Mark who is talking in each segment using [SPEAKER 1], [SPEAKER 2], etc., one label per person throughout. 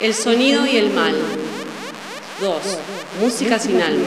[SPEAKER 1] El sonido y el mal. 2. Música sin alma.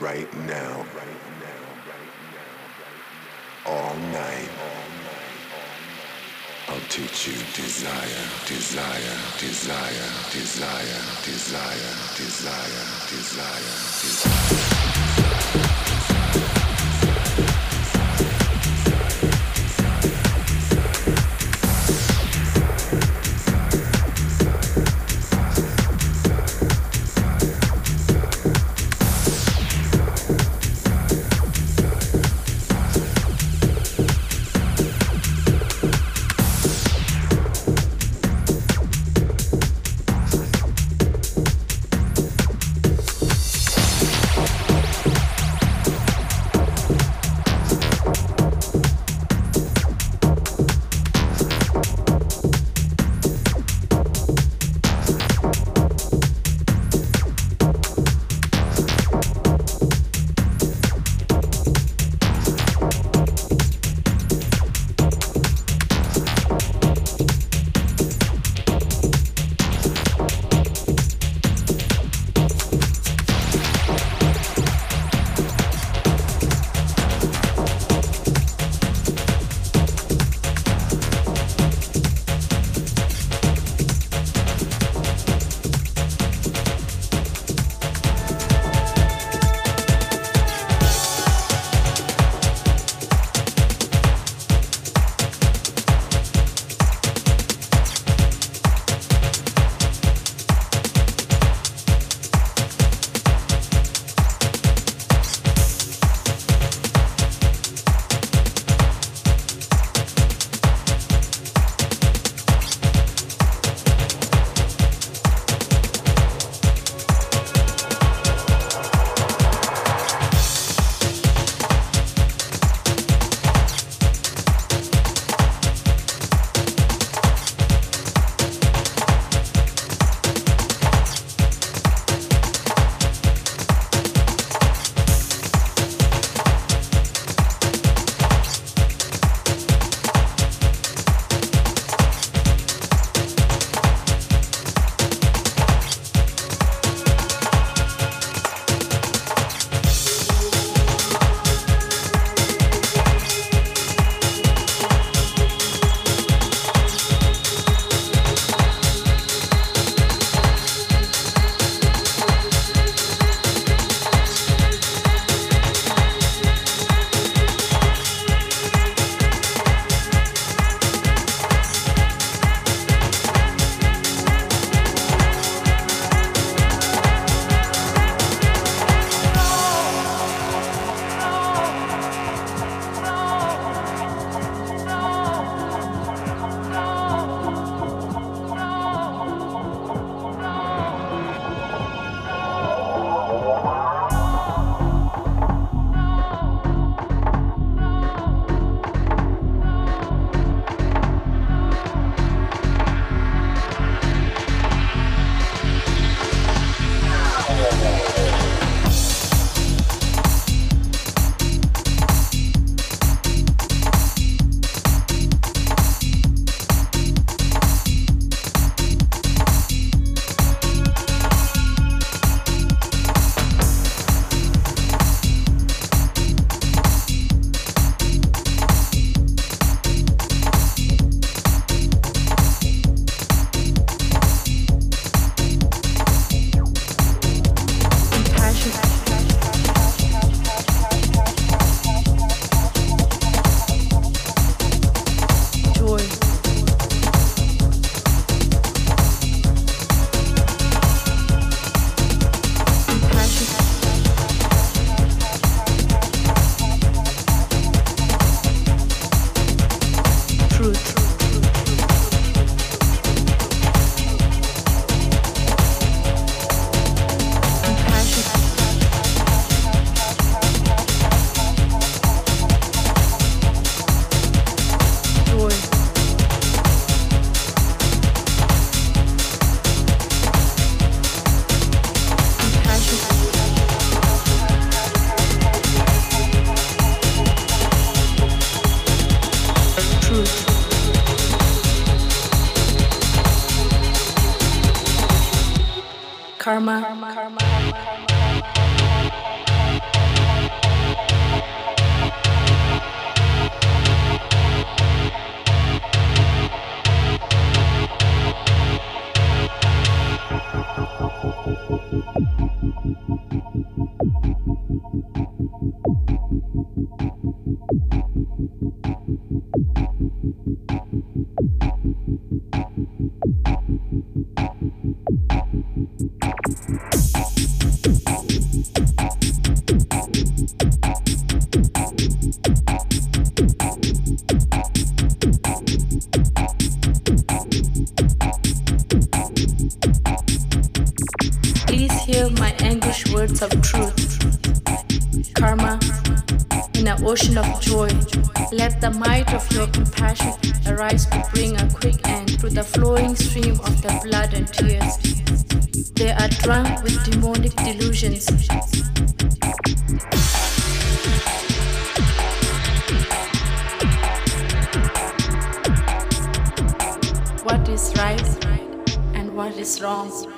[SPEAKER 2] right now, all night. I'll teach you desire, desire, desire, desire, desire, desire, desire, desire.
[SPEAKER 3] And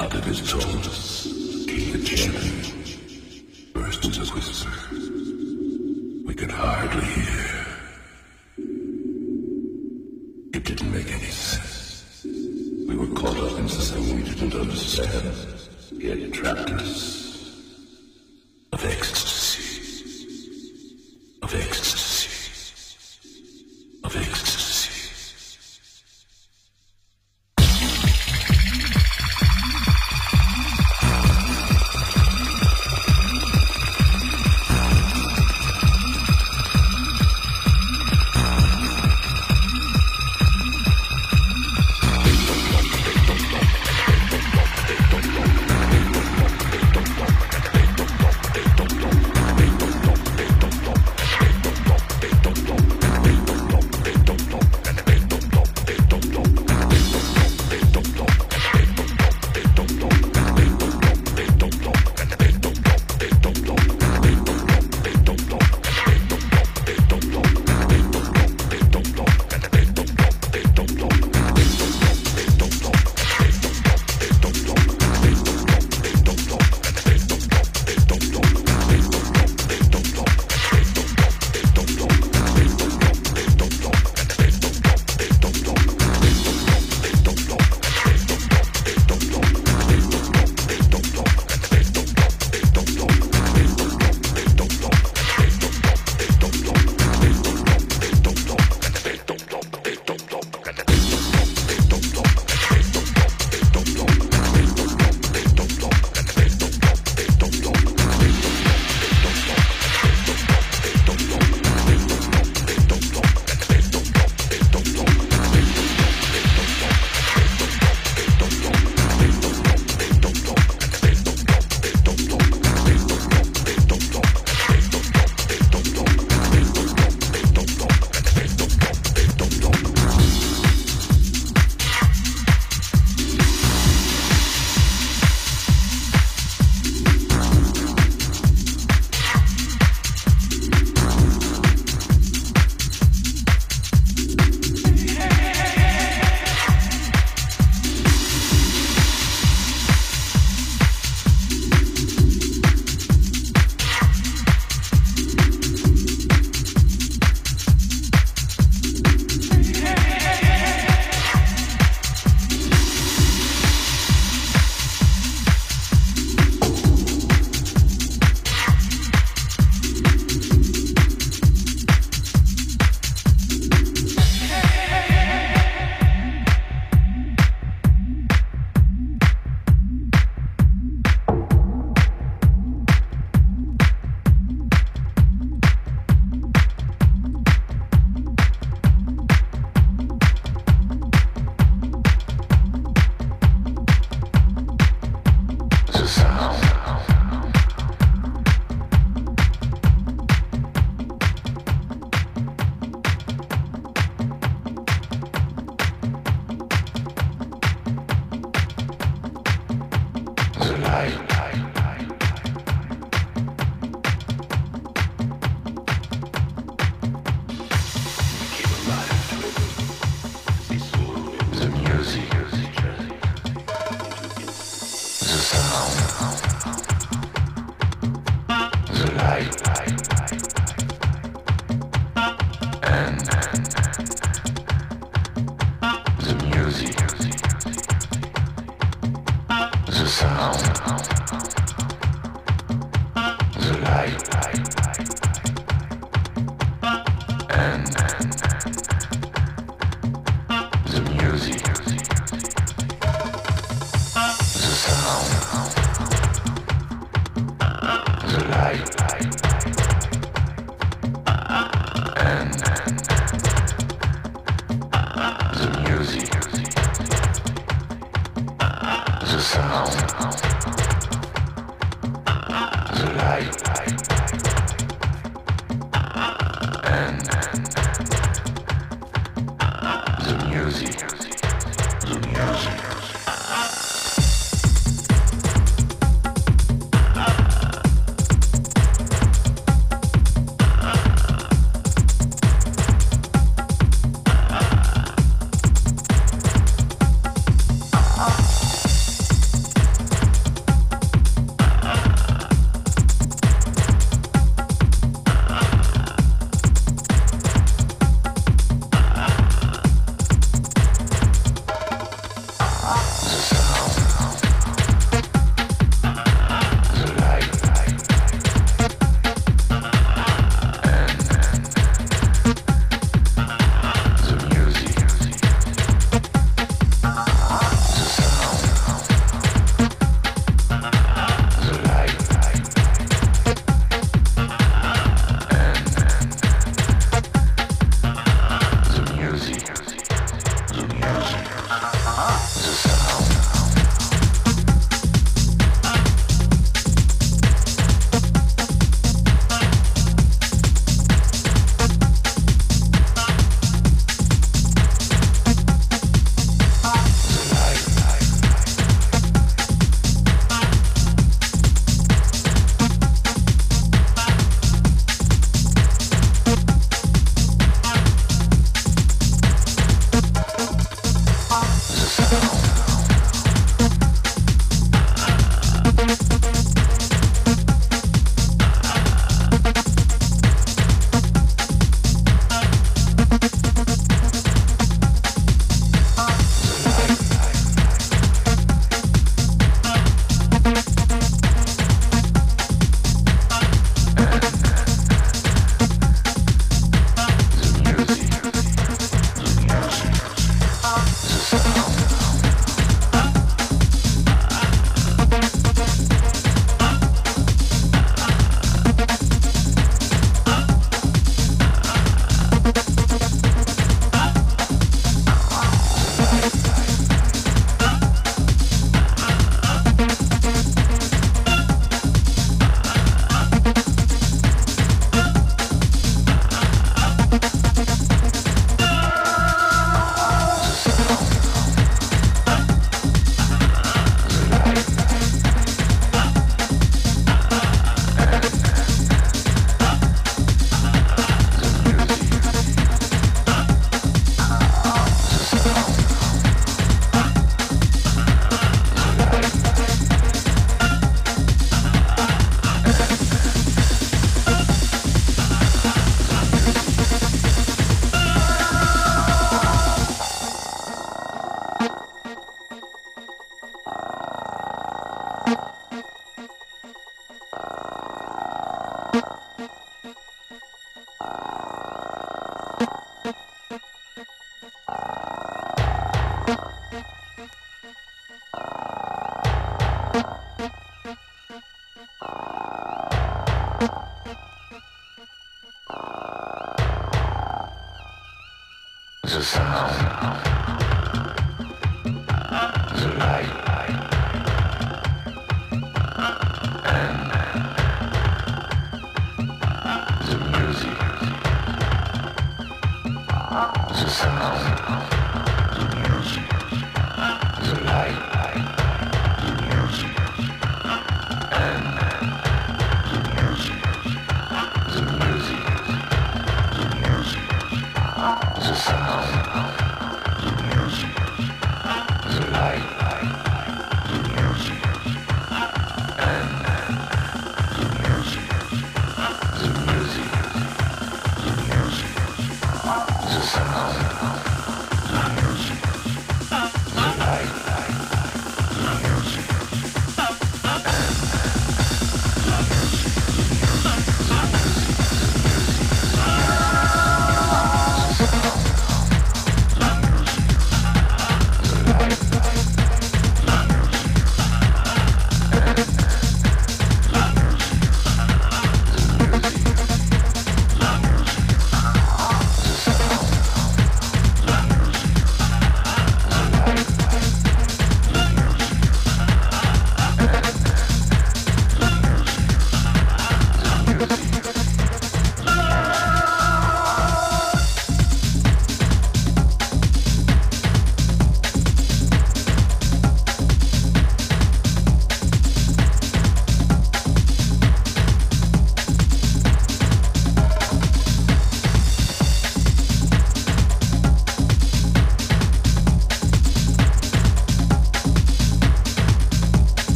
[SPEAKER 3] Out of his jaws came the challenge, burst into a whisper. We could hardly hear. It didn't make any sense. We were caught up in something we didn't understand. He had
[SPEAKER 4] trapped
[SPEAKER 2] us.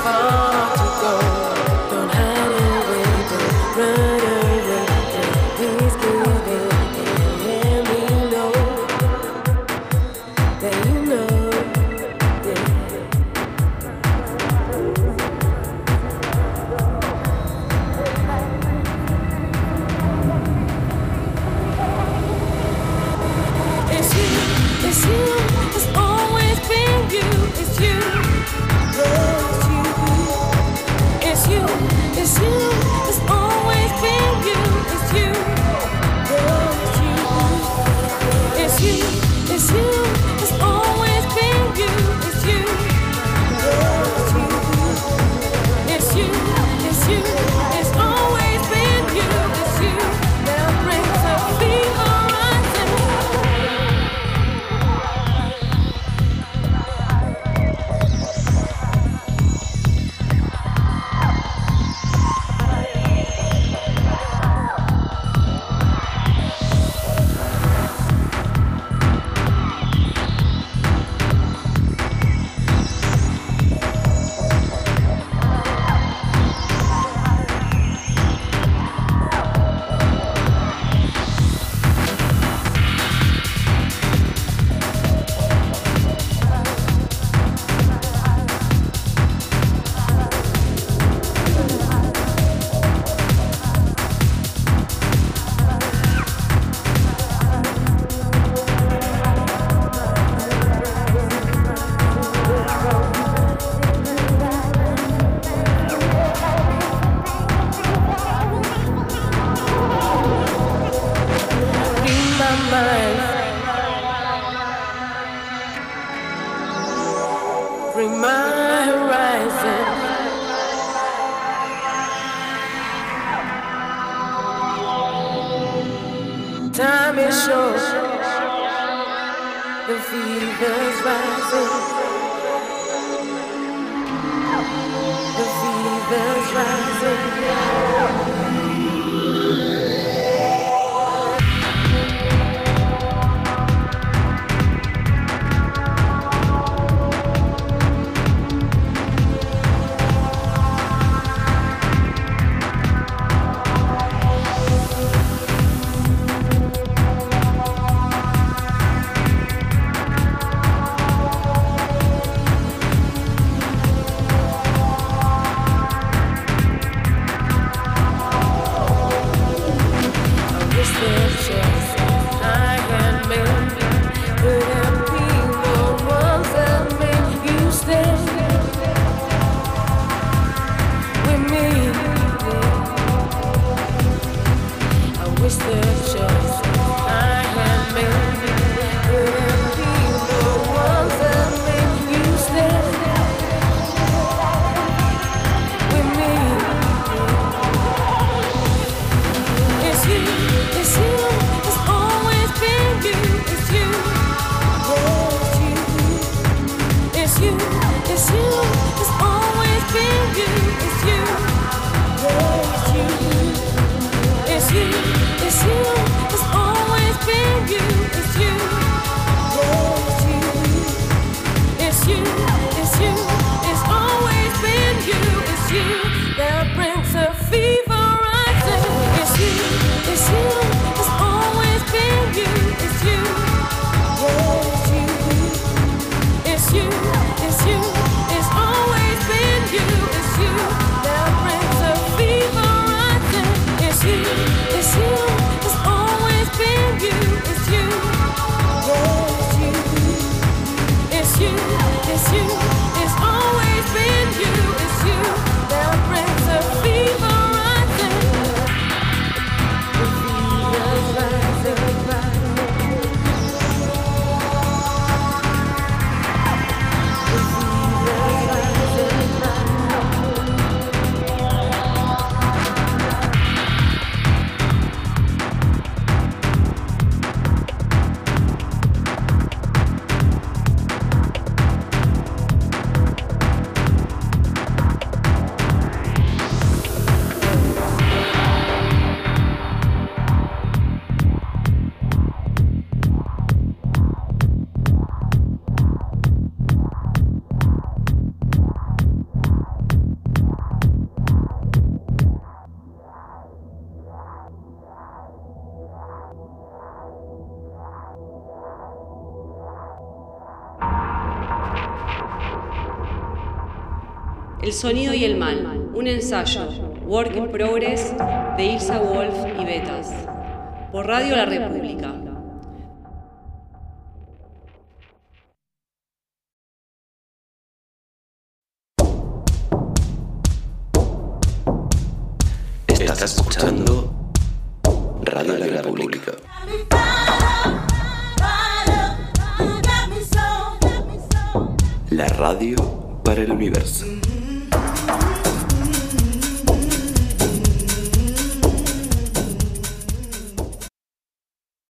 [SPEAKER 5] far sonido y el mal, un ensayo, Work in Progress de Ilsa Wolf y Betas, por Radio La República.